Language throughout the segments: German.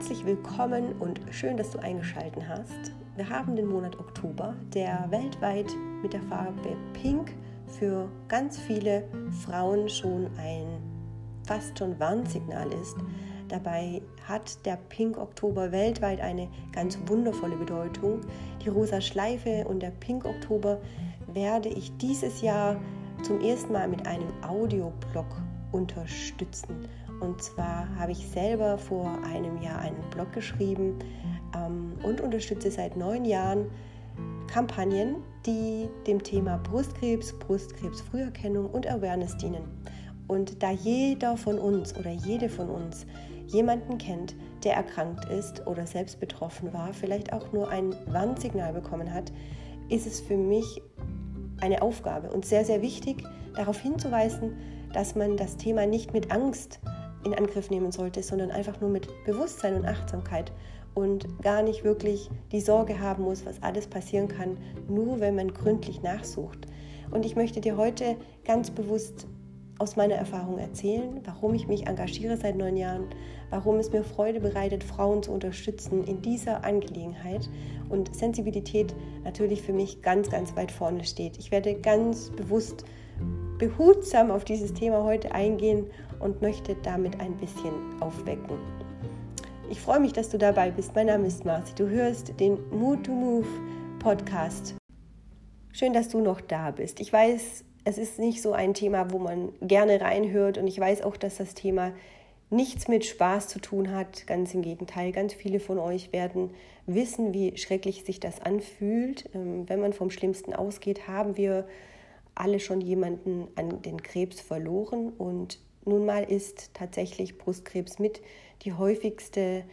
Herzlich willkommen und schön, dass du eingeschaltet hast. Wir haben den Monat Oktober, der weltweit mit der Farbe Pink für ganz viele Frauen schon ein fast schon Warnsignal ist. Dabei hat der Pink Oktober weltweit eine ganz wundervolle Bedeutung. Die rosa Schleife und der Pink Oktober werde ich dieses Jahr zum ersten Mal mit einem Audioblog unterstützen. Und zwar habe ich selber vor einem Jahr einen Blog geschrieben ähm, und unterstütze seit neun Jahren Kampagnen, die dem Thema Brustkrebs, Brustkrebsfrüherkennung und Awareness dienen. Und da jeder von uns oder jede von uns jemanden kennt, der erkrankt ist oder selbst betroffen war, vielleicht auch nur ein Warnsignal bekommen hat, ist es für mich eine Aufgabe und sehr, sehr wichtig, darauf hinzuweisen, dass man das Thema nicht mit Angst in Angriff nehmen sollte, sondern einfach nur mit Bewusstsein und Achtsamkeit und gar nicht wirklich die Sorge haben muss, was alles passieren kann, nur wenn man gründlich nachsucht. Und ich möchte dir heute ganz bewusst aus meiner Erfahrung erzählen, warum ich mich engagiere seit neun Jahren, warum es mir Freude bereitet, Frauen zu unterstützen in dieser Angelegenheit und Sensibilität natürlich für mich ganz, ganz weit vorne steht. Ich werde ganz bewusst behutsam auf dieses Thema heute eingehen und möchte damit ein bisschen aufwecken. Ich freue mich, dass du dabei bist. Mein Name ist Marci. Du hörst den Mood to Move Podcast. Schön, dass du noch da bist. Ich weiß, es ist nicht so ein Thema, wo man gerne reinhört und ich weiß auch, dass das Thema nichts mit Spaß zu tun hat. Ganz im Gegenteil, ganz viele von euch werden wissen, wie schrecklich sich das anfühlt. Ähm, wenn man vom Schlimmsten ausgeht, haben wir alle schon jemanden an den Krebs verloren und nun mal ist tatsächlich Brustkrebs mit die häufigste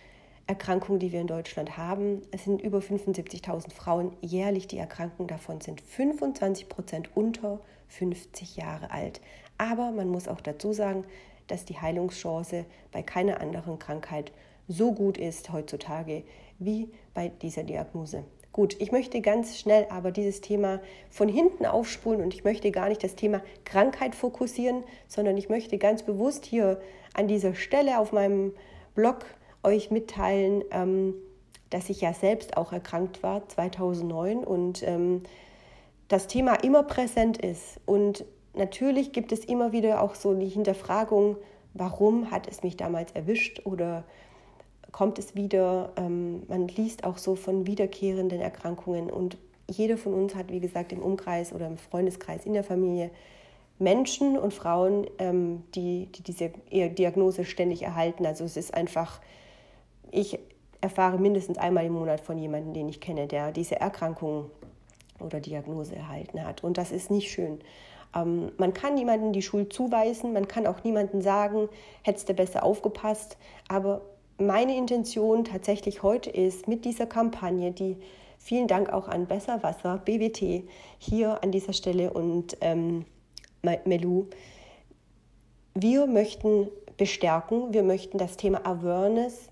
Erkrankung, die wir in Deutschland haben. Es sind über 75.000 Frauen jährlich, die erkranken. Davon sind 25 Prozent unter 50 Jahre alt. Aber man muss auch dazu sagen, dass die Heilungschance bei keiner anderen Krankheit so gut ist heutzutage wie bei dieser Diagnose. Gut, ich möchte ganz schnell aber dieses Thema von hinten aufspulen und ich möchte gar nicht das Thema Krankheit fokussieren, sondern ich möchte ganz bewusst hier an dieser Stelle auf meinem Blog euch mitteilen, ähm, dass ich ja selbst auch erkrankt war 2009 und ähm, das Thema immer präsent ist. Und natürlich gibt es immer wieder auch so die Hinterfragung, warum hat es mich damals erwischt oder kommt es wieder. Ähm, man liest auch so von wiederkehrenden Erkrankungen und jeder von uns hat, wie gesagt, im Umkreis oder im Freundeskreis, in der Familie Menschen und Frauen, ähm, die, die diese Diagnose ständig erhalten. Also es ist einfach, ich erfahre mindestens einmal im Monat von jemandem, den ich kenne, der diese Erkrankung oder Diagnose erhalten hat. Und das ist nicht schön. Ähm, man kann niemandem die Schuld zuweisen, man kann auch niemandem sagen, hättest du besser aufgepasst, aber meine Intention tatsächlich heute ist, mit dieser Kampagne, die vielen Dank auch an Besser Wasser, BWT, hier an dieser Stelle und ähm, Melu, wir möchten bestärken, wir möchten das Thema Awareness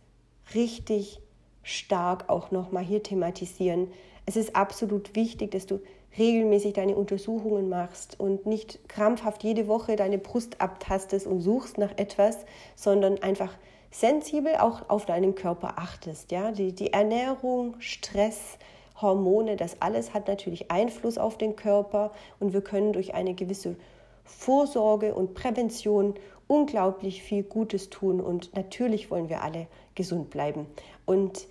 richtig stark auch nochmal hier thematisieren. Es ist absolut wichtig, dass du regelmäßig deine Untersuchungen machst und nicht krampfhaft jede Woche deine Brust abtastest und suchst nach etwas, sondern einfach sensibel auch auf deinen Körper achtest. Ja? Die, die Ernährung, Stress, Hormone, das alles hat natürlich Einfluss auf den Körper und wir können durch eine gewisse Vorsorge und Prävention unglaublich viel Gutes tun und natürlich wollen wir alle gesund bleiben. Und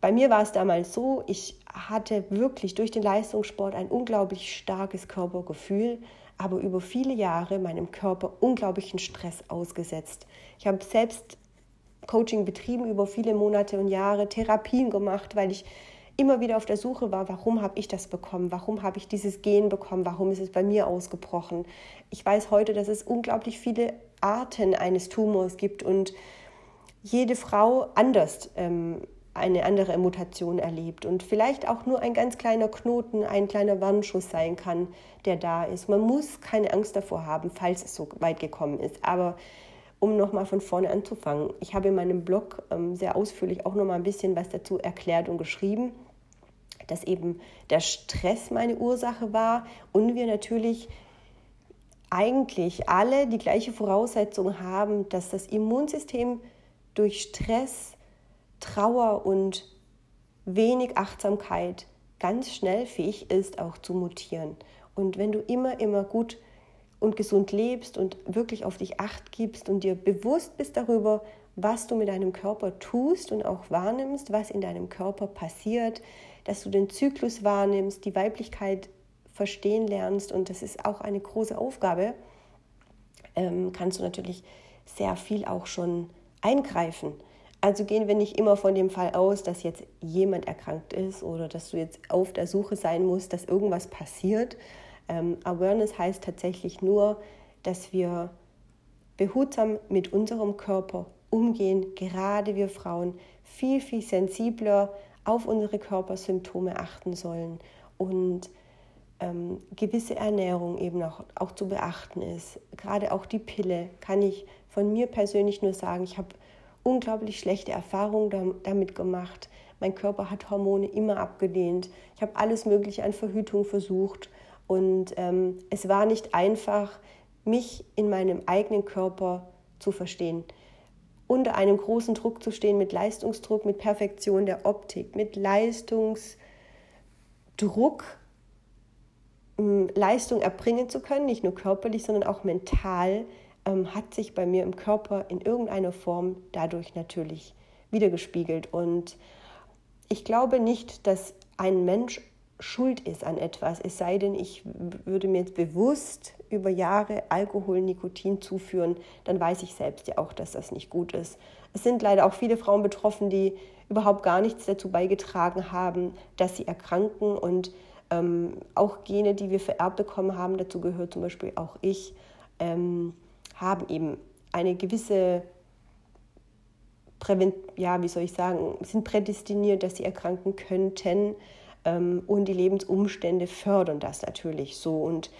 bei mir war es damals so, ich hatte wirklich durch den Leistungssport ein unglaublich starkes Körpergefühl, aber über viele Jahre meinem Körper unglaublichen Stress ausgesetzt. Ich habe selbst Coaching betrieben über viele Monate und Jahre, Therapien gemacht, weil ich immer wieder auf der Suche war, warum habe ich das bekommen, warum habe ich dieses Gen bekommen, warum ist es bei mir ausgebrochen. Ich weiß heute, dass es unglaublich viele Arten eines Tumors gibt und jede Frau anders ähm, eine andere Mutation erlebt und vielleicht auch nur ein ganz kleiner Knoten, ein kleiner Warnschuss sein kann, der da ist. Man muss keine Angst davor haben, falls es so weit gekommen ist. Aber um nochmal von vorne anzufangen, ich habe in meinem Blog ähm, sehr ausführlich auch nochmal ein bisschen was dazu erklärt und geschrieben, dass eben der Stress meine Ursache war und wir natürlich eigentlich alle die gleiche Voraussetzung haben, dass das Immunsystem durch Stress Trauer und wenig Achtsamkeit ganz schnell fähig ist, auch zu mutieren. Und wenn du immer, immer gut und gesund lebst und wirklich auf dich acht gibst und dir bewusst bist darüber, was du mit deinem Körper tust und auch wahrnimmst, was in deinem Körper passiert, dass du den Zyklus wahrnimmst, die Weiblichkeit verstehen lernst und das ist auch eine große Aufgabe, ähm, kannst du natürlich sehr viel auch schon eingreifen. Also gehen wir nicht immer von dem Fall aus, dass jetzt jemand erkrankt ist oder dass du jetzt auf der Suche sein musst, dass irgendwas passiert. Ähm, Awareness heißt tatsächlich nur, dass wir behutsam mit unserem Körper umgehen, gerade wir Frauen viel, viel sensibler auf unsere Körpersymptome achten sollen und ähm, gewisse Ernährung eben auch, auch zu beachten ist. Gerade auch die Pille kann ich von mir persönlich nur sagen, ich habe unglaublich schlechte Erfahrungen damit gemacht. Mein Körper hat Hormone immer abgelehnt. Ich habe alles Mögliche an Verhütung versucht. Und ähm, es war nicht einfach, mich in meinem eigenen Körper zu verstehen. Unter einem großen Druck zu stehen mit Leistungsdruck, mit Perfektion der Optik, mit Leistungsdruck, ähm, Leistung erbringen zu können, nicht nur körperlich, sondern auch mental ähm, hat sich bei mir im Körper in irgendeiner Form dadurch natürlich wiedergespiegelt. Und ich glaube nicht, dass ein Mensch schuld ist an etwas, es sei denn, ich würde mir jetzt bewusst über Jahre Alkohol, Nikotin zuführen, dann weiß ich selbst ja auch, dass das nicht gut ist. Es sind leider auch viele Frauen betroffen, die überhaupt gar nichts dazu beigetragen haben, dass sie erkranken und ähm, auch Gene, die wir vererbt bekommen haben, dazu gehört zum Beispiel auch ich, ähm, haben eben eine gewisse Prävent ja, wie soll ich sagen, sind prädestiniert, dass sie erkranken könnten ähm, und die Lebensumstände fördern das natürlich so. Und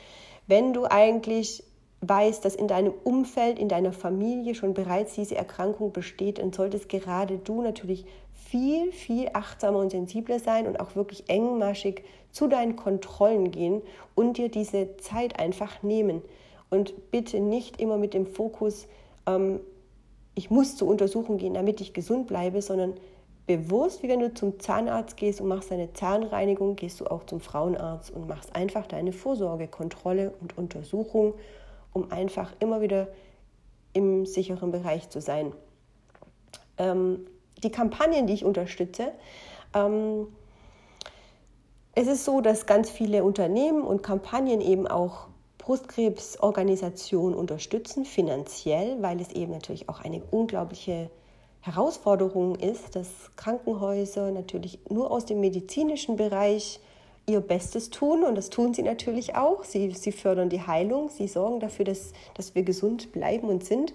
wenn du eigentlich weißt, dass in deinem Umfeld, in deiner Familie schon bereits diese Erkrankung besteht, dann solltest gerade du natürlich viel, viel achtsamer und sensibler sein und auch wirklich engmaschig zu deinen Kontrollen gehen und dir diese Zeit einfach nehmen. Und bitte nicht immer mit dem Fokus, ähm, ich muss zur Untersuchung gehen, damit ich gesund bleibe, sondern bewusst, wie wenn du zum Zahnarzt gehst und machst deine Zahnreinigung, gehst du auch zum Frauenarzt und machst einfach deine Vorsorge, Kontrolle und Untersuchung, um einfach immer wieder im sicheren Bereich zu sein. Ähm, die Kampagnen, die ich unterstütze, ähm, es ist so, dass ganz viele Unternehmen und Kampagnen eben auch Brustkrebsorganisationen unterstützen, finanziell, weil es eben natürlich auch eine unglaubliche Herausforderung ist, dass Krankenhäuser natürlich nur aus dem medizinischen Bereich ihr Bestes tun und das tun sie natürlich auch. Sie, sie fördern die Heilung, sie sorgen dafür, dass, dass wir gesund bleiben und sind.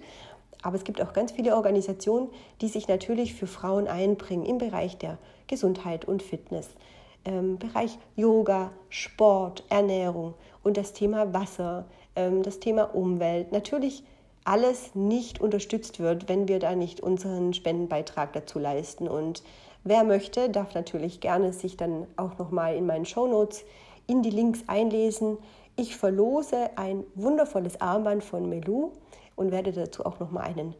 Aber es gibt auch ganz viele Organisationen, die sich natürlich für Frauen einbringen im Bereich der Gesundheit und Fitness, ähm, Bereich Yoga, Sport, Ernährung und das Thema Wasser, ähm, das Thema Umwelt. Natürlich alles nicht unterstützt wird, wenn wir da nicht unseren Spendenbeitrag dazu leisten. Und wer möchte, darf natürlich gerne sich dann auch nochmal in meinen Shownotes in die Links einlesen. Ich verlose ein wundervolles Armband von Melou und werde dazu auch nochmal einen,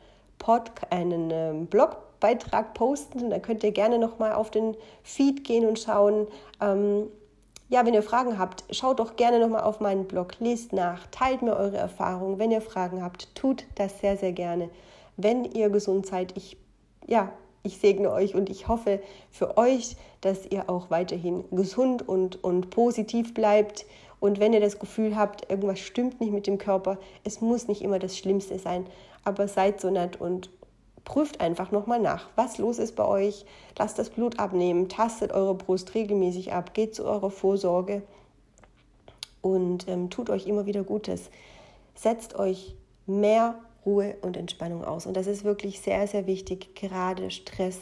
einen ähm, Blogbeitrag posten. Da könnt ihr gerne nochmal auf den Feed gehen und schauen, ähm, ja, wenn ihr Fragen habt, schaut doch gerne nochmal auf meinen Blog, lest nach, teilt mir eure Erfahrungen. Wenn ihr Fragen habt, tut das sehr, sehr gerne. Wenn ihr gesund seid, ich, ja, ich segne euch und ich hoffe für euch, dass ihr auch weiterhin gesund und, und positiv bleibt. Und wenn ihr das Gefühl habt, irgendwas stimmt nicht mit dem Körper, es muss nicht immer das Schlimmste sein, aber seid so nett und prüft einfach nochmal nach, was los ist bei euch. Lasst das Blut abnehmen, tastet eure Brust regelmäßig ab, geht zu eurer Vorsorge und ähm, tut euch immer wieder Gutes. Setzt euch mehr Ruhe und Entspannung aus. Und das ist wirklich sehr, sehr wichtig. Gerade Stress,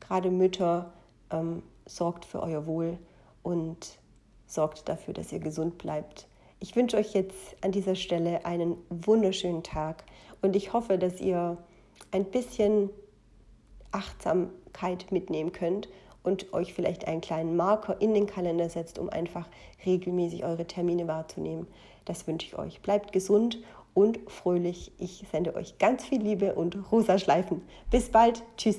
gerade Mütter, ähm, sorgt für euer Wohl und sorgt dafür, dass ihr gesund bleibt. Ich wünsche euch jetzt an dieser Stelle einen wunderschönen Tag und ich hoffe, dass ihr ein bisschen Achtsamkeit mitnehmen könnt und euch vielleicht einen kleinen Marker in den Kalender setzt, um einfach regelmäßig eure Termine wahrzunehmen. Das wünsche ich euch. Bleibt gesund und fröhlich. Ich sende euch ganz viel Liebe und rosa Schleifen. Bis bald. Tschüss.